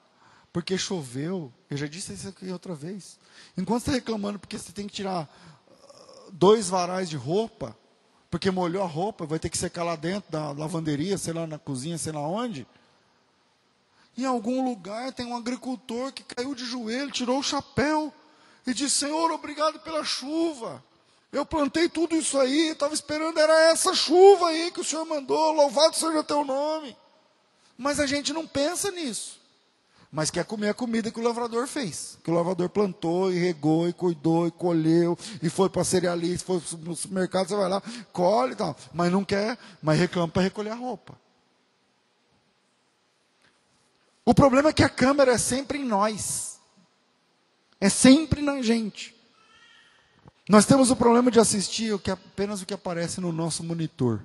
porque choveu. Eu já disse isso aqui outra vez. Enquanto você está reclamando porque você tem que tirar ah, dois varais de roupa, porque molhou a roupa, vai ter que secar lá dentro da lavanderia, sei lá, na cozinha, sei lá onde. Em algum lugar tem um agricultor que caiu de joelho, tirou o chapéu e disse: Senhor, obrigado pela chuva. Eu plantei tudo isso aí, estava esperando, era essa chuva aí que o Senhor mandou, louvado seja teu nome. Mas a gente não pensa nisso. Mas quer comer a comida que o lavrador fez. Que o lavrador plantou e regou e cuidou e colheu e foi para a cerealista, foi no supermercado, você vai lá, colhe e tal. Mas não quer, mas reclama para recolher a roupa. O problema é que a câmera é sempre em nós. É sempre na gente. Nós temos o problema de assistir o que, apenas o que aparece no nosso monitor.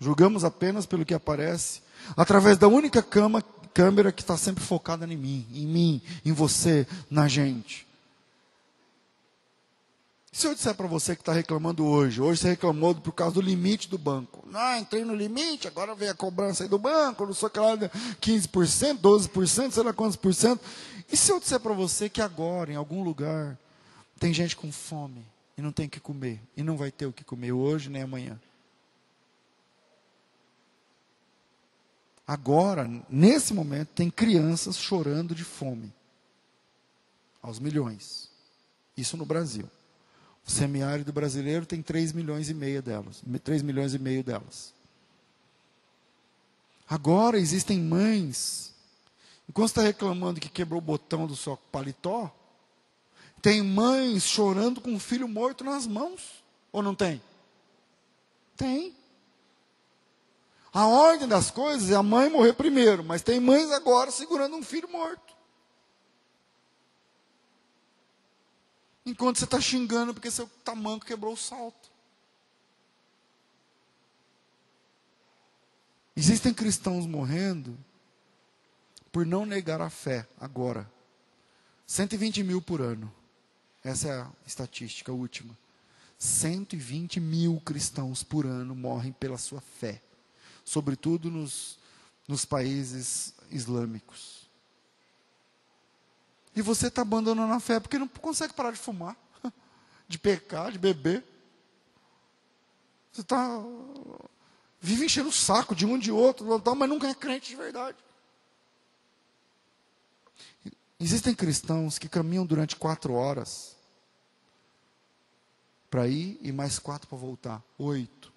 Julgamos apenas pelo que aparece através da única cama, câmera que está sempre focada em mim, em mim, em você, na gente. Se eu disser para você que está reclamando hoje, hoje você reclamou por causa do limite do banco. Ah, entrei no limite, agora vem a cobrança aí do banco, não sei o que lá, 15%, 12%, sei lá quantos por cento. E se eu disser para você que agora, em algum lugar, tem gente com fome e não tem o que comer, e não vai ter o que comer hoje nem amanhã? Agora, nesse momento, tem crianças chorando de fome. Aos milhões. Isso no Brasil. O semiárido brasileiro tem 3 milhões e meio delas. 3 milhões e meio delas. Agora existem mães. Enquanto está reclamando que quebrou o botão do seu paletó, tem mães chorando com um filho morto nas mãos. Ou não tem? Tem. A ordem das coisas é a mãe morrer primeiro, mas tem mães agora segurando um filho morto. Enquanto você está xingando porque seu tamanco quebrou o salto. Existem cristãos morrendo por não negar a fé agora. 120 mil por ano. Essa é a estatística última. 120 mil cristãos por ano morrem pela sua fé. Sobretudo nos, nos países islâmicos. E você está abandonando a fé porque não consegue parar de fumar, de pecar, de beber. Você está. Vive enchendo o saco de um de outro, mas nunca é crente de verdade. Existem cristãos que caminham durante quatro horas para ir e mais quatro para voltar. Oito.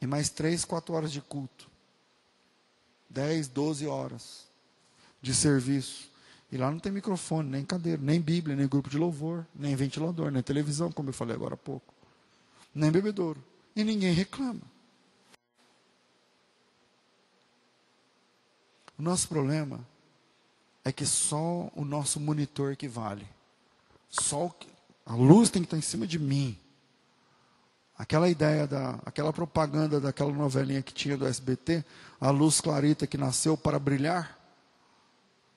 E mais três, quatro horas de culto. Dez, doze horas de serviço. E lá não tem microfone, nem cadeira, nem Bíblia, nem grupo de louvor, nem ventilador, nem televisão, como eu falei agora há pouco. Nem bebedouro. E ninguém reclama. O nosso problema é que só o nosso monitor que vale. Só a luz tem que estar em cima de mim. Aquela ideia da, aquela propaganda daquela novelinha que tinha do SBT, a luz clarita que nasceu para brilhar,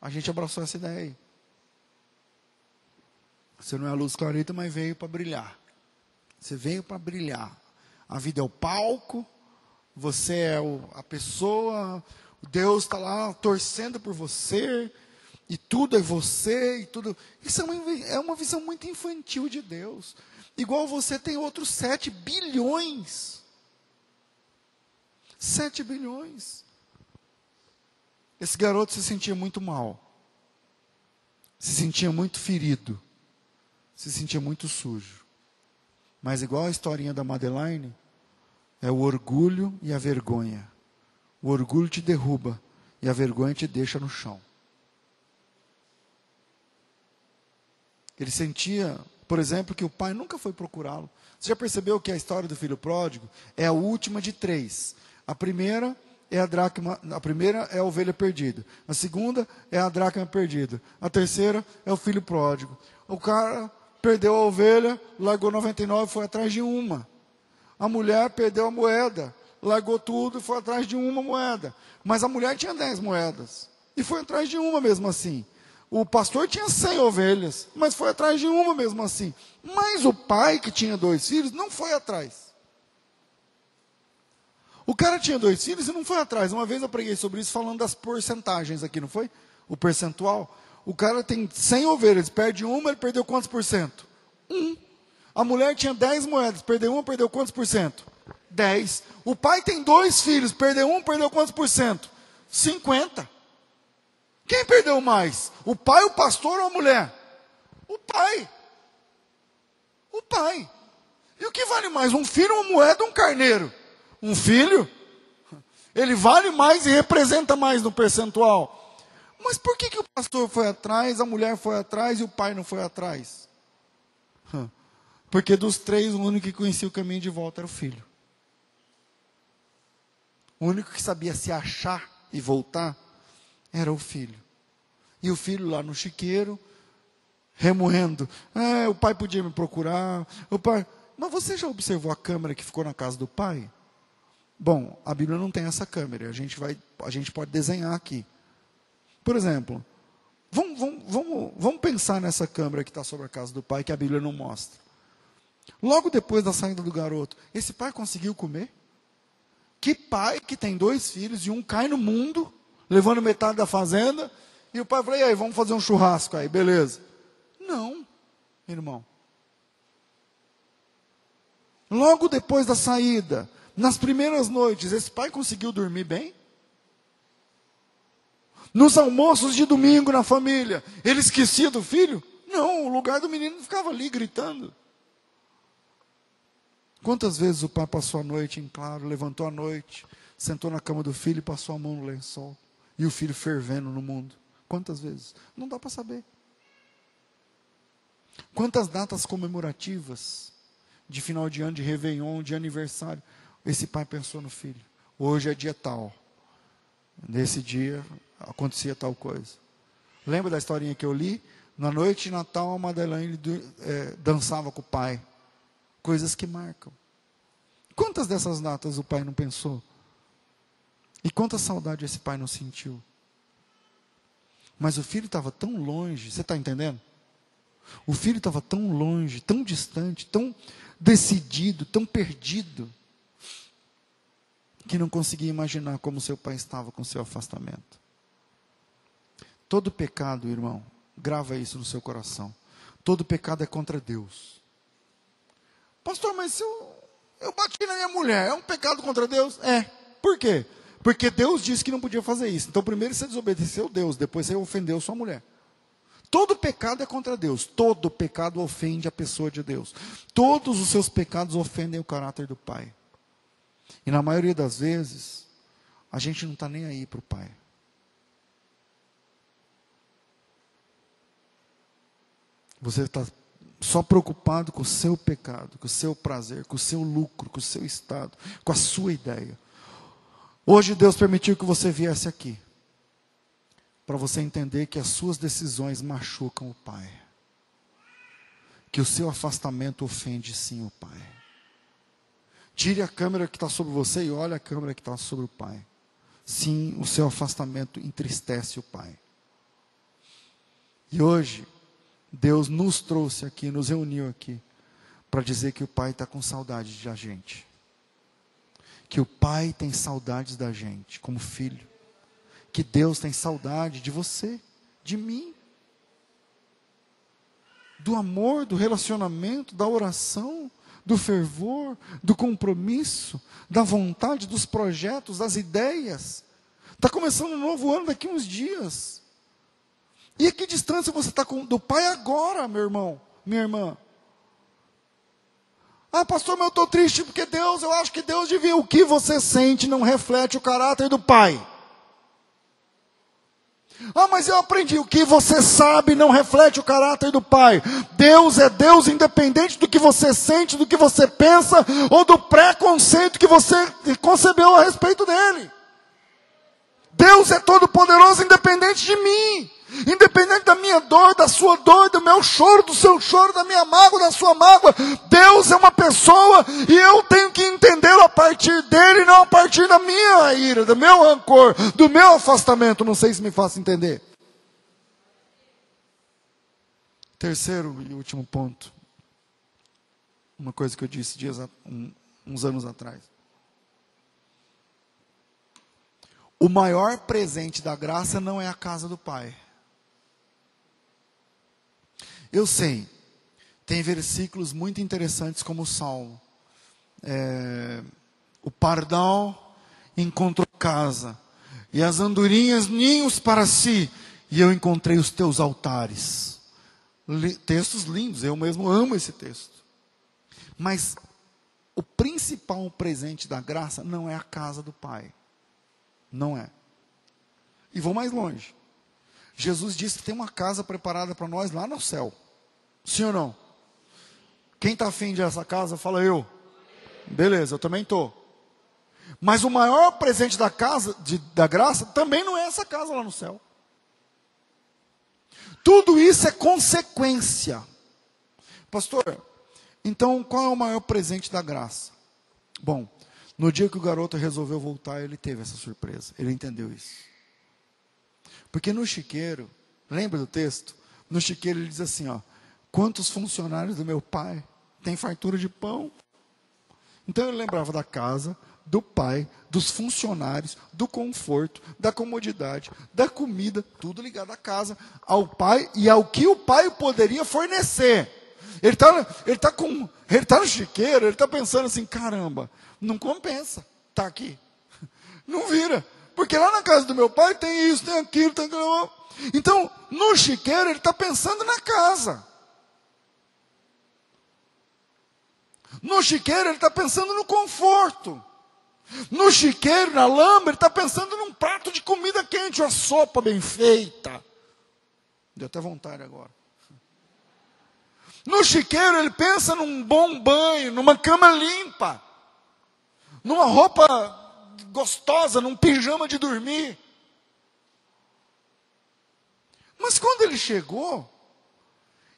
a gente abraçou essa ideia aí. Você não é a luz clarita, mas veio para brilhar. Você veio para brilhar. A vida é o palco, você é o, a pessoa, Deus está lá torcendo por você, e tudo é você, e tudo. Isso é uma, é uma visão muito infantil de Deus. Igual você tem outros 7 bilhões. 7 bilhões. Esse garoto se sentia muito mal. Se sentia muito ferido. Se sentia muito sujo. Mas igual a historinha da Madeline, é o orgulho e a vergonha. O orgulho te derruba e a vergonha te deixa no chão. Ele sentia, por exemplo, que o pai nunca foi procurá-lo. Você já percebeu que a história do filho pródigo é a última de três? A primeira é a dracma, a primeira é a ovelha perdida. A segunda é a dracma perdida. A terceira é o filho pródigo. O cara perdeu a ovelha, largou 99 e foi atrás de uma. A mulher perdeu a moeda, largou tudo e foi atrás de uma moeda. Mas a mulher tinha 10 moedas e foi atrás de uma mesmo assim. O pastor tinha 100 ovelhas, mas foi atrás de uma mesmo assim. Mas o pai, que tinha dois filhos, não foi atrás. O cara tinha dois filhos e não foi atrás. Uma vez eu preguei sobre isso falando das porcentagens aqui, não foi? O percentual. O cara tem 100 ovelhas, perde uma, ele perdeu quantos por cento? Um. A mulher tinha 10 moedas, perdeu uma, perdeu quantos por cento? 10. O pai tem dois filhos, perdeu um, perdeu quantos por cento? 50. Quem perdeu mais? O pai, o pastor ou a mulher? O pai. O pai. E o que vale mais? Um filho, uma moeda ou um carneiro? Um filho, ele vale mais e representa mais no percentual. Mas por que, que o pastor foi atrás, a mulher foi atrás e o pai não foi atrás? Porque dos três, o único que conhecia o caminho de volta era o filho. O único que sabia se achar e voltar era o filho. E o filho lá no chiqueiro, remoendo. É, o pai podia me procurar. O pai. Mas você já observou a câmera que ficou na casa do pai? Bom, a Bíblia não tem essa câmera, a gente, vai, a gente pode desenhar aqui. Por exemplo, vamos, vamos, vamos, vamos pensar nessa câmera que está sobre a casa do pai, que a Bíblia não mostra. Logo depois da saída do garoto, esse pai conseguiu comer? Que pai que tem dois filhos e um cai no mundo, levando metade da fazenda, e o pai fala, e aí, vamos fazer um churrasco aí, beleza? Não, irmão. Logo depois da saída, nas primeiras noites, esse pai conseguiu dormir bem? Nos almoços de domingo na família, ele esquecia do filho? Não, o lugar do menino ficava ali gritando. Quantas vezes o pai passou a noite em claro, levantou a noite, sentou na cama do filho e passou a mão no lençol, e o filho fervendo no mundo? Quantas vezes? Não dá para saber. Quantas datas comemorativas de final de ano, de Réveillon, de aniversário, esse pai pensou no filho. Hoje é dia tal. Nesse dia acontecia tal coisa. Lembra da historinha que eu li? Na noite de Natal, a Madeleine é, dançava com o pai. Coisas que marcam. Quantas dessas datas o pai não pensou? E quanta saudade esse pai não sentiu? Mas o filho estava tão longe, você está entendendo? O filho estava tão longe, tão distante, tão decidido, tão perdido que não conseguia imaginar como seu pai estava com seu afastamento. Todo pecado, irmão, grava isso no seu coração. Todo pecado é contra Deus. Pastor, mas se eu, eu bati na minha mulher, é um pecado contra Deus? É. Por quê? Porque Deus disse que não podia fazer isso. Então, primeiro você desobedeceu Deus, depois você ofendeu sua mulher. Todo pecado é contra Deus. Todo pecado ofende a pessoa de Deus. Todos os seus pecados ofendem o caráter do Pai. E na maioria das vezes, a gente não está nem aí para o pai. Você está só preocupado com o seu pecado, com o seu prazer, com o seu lucro, com o seu estado, com a sua ideia. Hoje Deus permitiu que você viesse aqui, para você entender que as suas decisões machucam o Pai, que o seu afastamento ofende sim o Pai. Tire a câmera que está sobre você e olhe a câmera que está sobre o Pai. Sim, o seu afastamento entristece o Pai. E hoje, Deus nos trouxe aqui, nos reuniu aqui, para dizer que o Pai está com saudade de a gente. Que o Pai tem saudades da gente, como filho. Que Deus tem saudade de você, de mim. Do amor, do relacionamento, da oração, do fervor, do compromisso, da vontade, dos projetos, das ideias. Está começando um novo ano daqui uns dias. E a que distância você está do pai agora, meu irmão, minha irmã? Ah, pastor, mas eu estou triste porque Deus, eu acho que Deus devia. O que você sente não reflete o caráter do pai. Ah, mas eu aprendi. O que você sabe não reflete o caráter do Pai. Deus é Deus independente do que você sente, do que você pensa ou do preconceito que você concebeu a respeito dele. Deus é todo poderoso independente de mim. Independente da minha dor, da sua dor, do meu choro, do seu choro, da minha mágoa, da sua mágoa, Deus é uma pessoa e eu tenho que entendê-lo a partir dele, não a partir da minha ira, do meu rancor, do meu afastamento. Não sei se me faço entender. Terceiro e último ponto. Uma coisa que eu disse dias, uns anos atrás. O maior presente da graça não é a casa do Pai. Eu sei, tem versículos muito interessantes como o Salmo. É, o pardal encontrou casa, e as andorinhas ninhos para si, e eu encontrei os teus altares. textos lindos, eu mesmo amo esse texto. Mas o principal presente da graça não é a casa do Pai. Não é. E vou mais longe. Jesus disse que tem uma casa preparada para nós lá no céu. Sim ou não? Quem está afim de essa casa, fala eu. Beleza, eu também estou. Mas o maior presente da casa, de, da graça, também não é essa casa lá no céu. Tudo isso é consequência. Pastor, então qual é o maior presente da graça? Bom, no dia que o garoto resolveu voltar, ele teve essa surpresa. Ele entendeu isso. Porque no chiqueiro, lembra do texto? No chiqueiro ele diz assim, ó: Quantos funcionários do meu pai têm fartura de pão? Então eu lembrava da casa, do pai, dos funcionários, do conforto, da comodidade, da comida, tudo ligado à casa, ao pai e ao que o pai poderia fornecer. Ele está ele tá com, ele tá no chiqueiro, ele está pensando assim, caramba, não compensa, tá aqui. Não vira, porque lá na casa do meu pai tem isso, tem aquilo, tem aquilo. Então, no chiqueiro ele está pensando na casa. No chiqueiro, ele está pensando no conforto. No chiqueiro, na lama, ele está pensando num prato de comida quente, uma sopa bem feita. Deu até vontade agora. No chiqueiro, ele pensa num bom banho, numa cama limpa, numa roupa gostosa, num pijama de dormir. Mas quando ele chegou,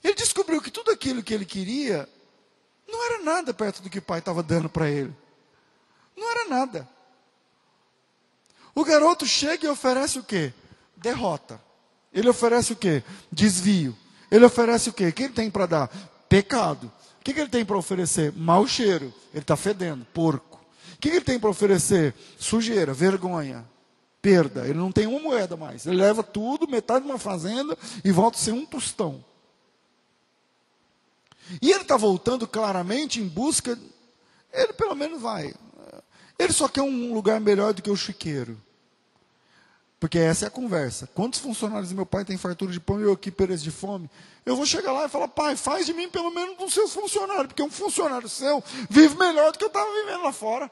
ele descobriu que tudo aquilo que ele queria não era nada perto do que o pai estava dando para ele. Não era nada. O garoto chega e oferece o quê? Derrota. Ele oferece o quê? Desvio. Ele oferece o quê? O que ele tem para dar? Pecado. O que, que ele tem para oferecer? Mau cheiro. Ele está fedendo. Porco. O que, que ele tem para oferecer? Sujeira, vergonha, perda. Ele não tem uma moeda mais. Ele leva tudo, metade de uma fazenda e volta a ser um tostão. E ele está voltando claramente em busca. Ele pelo menos vai. Ele só quer um lugar melhor do que o chiqueiro. Porque essa é a conversa. Quantos funcionários do meu pai têm fartura de pão e eu aqui pereço de fome? Eu vou chegar lá e falar, pai, faz de mim pelo menos um seus funcionários, porque um funcionário seu vive melhor do que eu estava vivendo lá fora.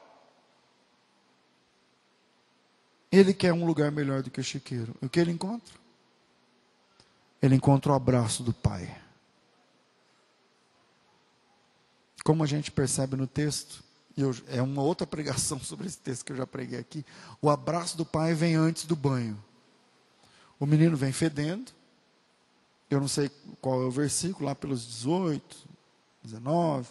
Ele quer um lugar melhor do que o chiqueiro. E o que ele encontra? Ele encontra o abraço do pai. Como a gente percebe no texto, eu, é uma outra pregação sobre esse texto que eu já preguei aqui. O abraço do pai vem antes do banho. O menino vem fedendo. Eu não sei qual é o versículo, lá pelos 18, 19,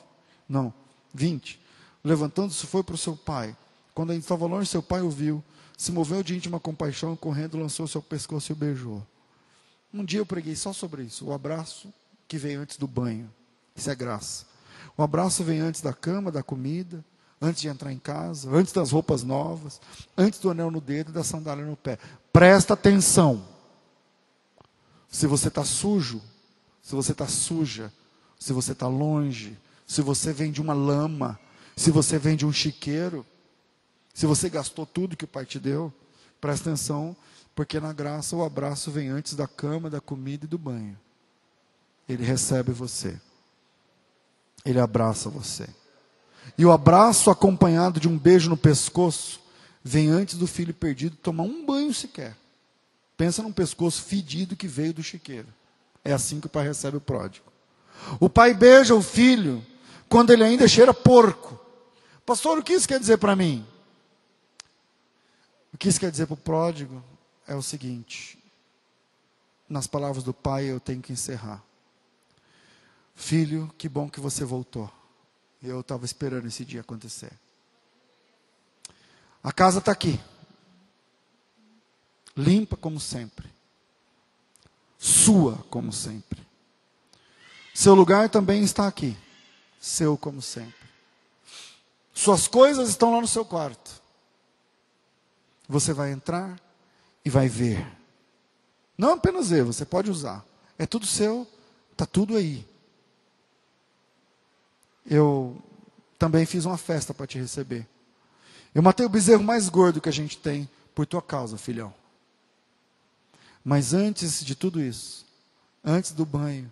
não, 20. Levantando-se, foi para o seu pai. Quando ele estava longe, seu pai o viu. Se moveu de íntima compaixão, correndo, lançou seu pescoço e o beijou. Um dia eu preguei só sobre isso. O abraço que vem antes do banho. Isso é graça. O abraço vem antes da cama, da comida, antes de entrar em casa, antes das roupas novas, antes do anel no dedo e da sandália no pé. Presta atenção. Se você está sujo, se você está suja, se você está longe, se você vem de uma lama, se você vem de um chiqueiro, se você gastou tudo que o Pai te deu, presta atenção, porque na graça o abraço vem antes da cama, da comida e do banho. Ele recebe você. Ele abraça você. E o abraço acompanhado de um beijo no pescoço vem antes do filho perdido tomar um banho sequer. Pensa num pescoço fedido que veio do chiqueiro. É assim que o pai recebe o pródigo. O pai beija o filho quando ele ainda cheira porco. Pastor, o que isso quer dizer para mim? O que isso quer dizer para o pródigo é o seguinte: nas palavras do pai eu tenho que encerrar. Filho, que bom que você voltou. Eu estava esperando esse dia acontecer. A casa está aqui. Limpa como sempre. Sua como sempre. Seu lugar também está aqui. Seu como sempre. Suas coisas estão lá no seu quarto. Você vai entrar e vai ver. Não apenas ver, você pode usar. É tudo seu, está tudo aí eu também fiz uma festa para te receber. Eu matei o bezerro mais gordo que a gente tem por tua causa, filhão. Mas antes de tudo isso, antes do banho,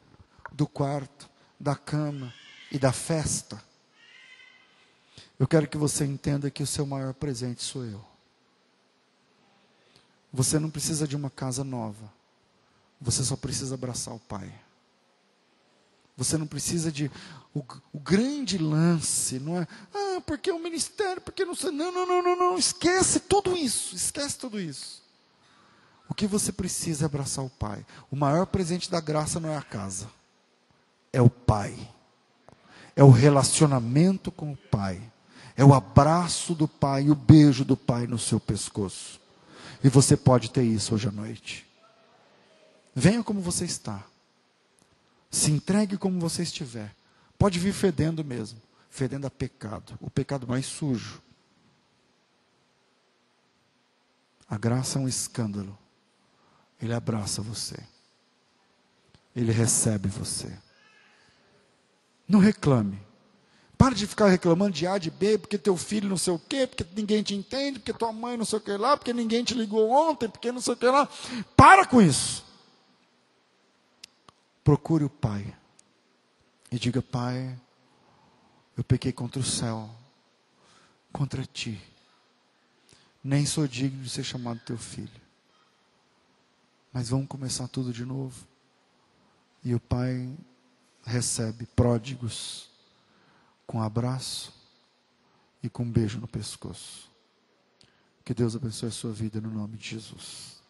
do quarto, da cama e da festa, eu quero que você entenda que o seu maior presente sou eu. Você não precisa de uma casa nova. Você só precisa abraçar o Pai. Você não precisa de o, o, grande lance, não é? Ah, porque é um ministério, porque não sei. Não, não, não, não, não. Esquece tudo isso. Esquece tudo isso. O que você precisa é abraçar o Pai. O maior presente da graça não é a casa, é o Pai. É o relacionamento com o Pai. É o abraço do Pai, o beijo do Pai no seu pescoço. E você pode ter isso hoje à noite. Venha como você está. Se entregue como você estiver. Pode vir fedendo mesmo, fedendo a pecado, o pecado mais sujo. A graça é um escândalo. Ele abraça você. Ele recebe você. Não reclame. Para de ficar reclamando de A, de B, porque teu filho não sei o quê, porque ninguém te entende, porque tua mãe não sei o que lá, porque ninguém te ligou ontem, porque não sei o que lá. Para com isso. Procure o Pai e diga: Pai, eu pequei contra o céu, contra ti. Nem sou digno de ser chamado teu filho. Mas vamos começar tudo de novo. E o Pai recebe pródigos com abraço e com um beijo no pescoço. Que Deus abençoe a sua vida no nome de Jesus.